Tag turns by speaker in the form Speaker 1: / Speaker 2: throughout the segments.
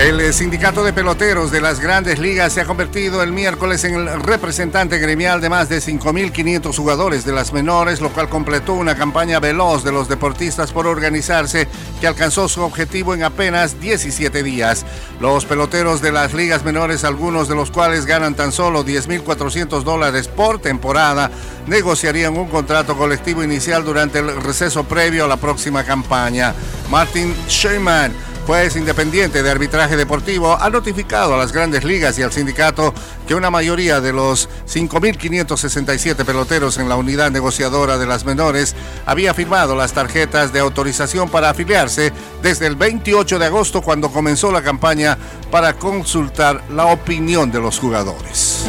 Speaker 1: El sindicato de peloteros de las grandes ligas se ha convertido el miércoles en el representante gremial de más de 5.500 jugadores de las menores, lo cual completó una campaña veloz de los deportistas por organizarse que alcanzó su objetivo en apenas 17 días. Los peloteros de las ligas menores, algunos de los cuales ganan tan solo 10.400 dólares por temporada, negociarían un contrato colectivo inicial durante el receso previo a la próxima campaña. Martin Sherman juez independiente de arbitraje deportivo, ha notificado a las grandes ligas y al sindicato que una mayoría de los 5.567 peloteros en la unidad negociadora de las menores había firmado las tarjetas de autorización para afiliarse desde el 28 de agosto cuando comenzó la campaña para consultar la opinión de los jugadores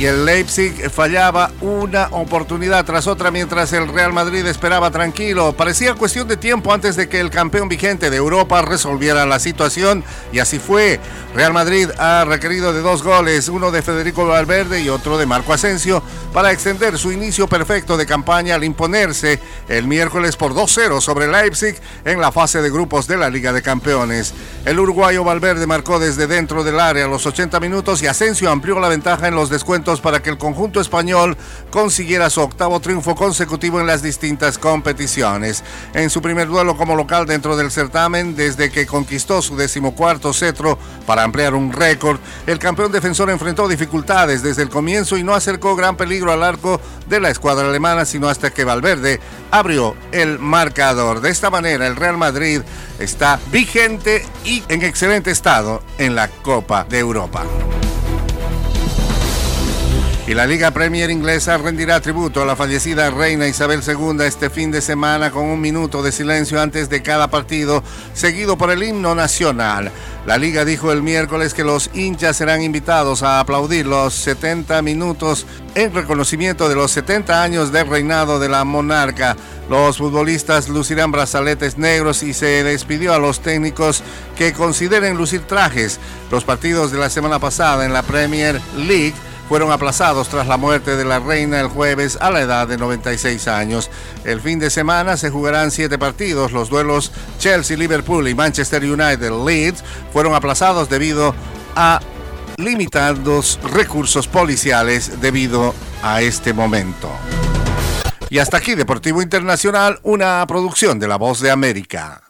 Speaker 1: y el Leipzig fallaba una oportunidad tras otra mientras el Real Madrid esperaba tranquilo. Parecía cuestión de tiempo antes de que el campeón vigente de Europa resolviera la situación y así fue. Real Madrid ha requerido de dos goles, uno de Federico Valverde y otro de Marco Asensio, para extender su inicio perfecto de campaña al imponerse el miércoles por 2-0 sobre Leipzig en la fase de grupos de la Liga de Campeones. El uruguayo Valverde marcó desde dentro del área los 80 minutos y Asensio amplió la ventaja en los descuentos para que el conjunto español consiguiera su octavo triunfo consecutivo en las distintas competiciones. En su primer duelo como local dentro del certamen, desde que conquistó su decimocuarto cetro para ampliar un récord, el campeón defensor enfrentó dificultades desde el comienzo y no acercó gran peligro al arco de la escuadra alemana, sino hasta que Valverde abrió el marcador. De esta manera, el Real Madrid está vigente y en excelente estado en la Copa de Europa. Y la Liga Premier inglesa rendirá tributo a la fallecida reina Isabel II este fin de semana con un minuto de silencio antes de cada partido, seguido por el himno nacional. La liga dijo el miércoles que los hinchas serán invitados a aplaudir los 70 minutos en reconocimiento de los 70 años de reinado de la monarca. Los futbolistas lucirán brazaletes negros y se despidió a los técnicos que consideren lucir trajes. Los partidos de la semana pasada en la Premier League fueron aplazados tras la muerte de la reina el jueves a la edad de 96 años. El fin de semana se jugarán siete partidos. Los duelos Chelsea, Liverpool y Manchester United Leeds fueron aplazados debido a limitados recursos policiales debido a este momento. Y hasta aquí Deportivo Internacional, una producción de La Voz de América.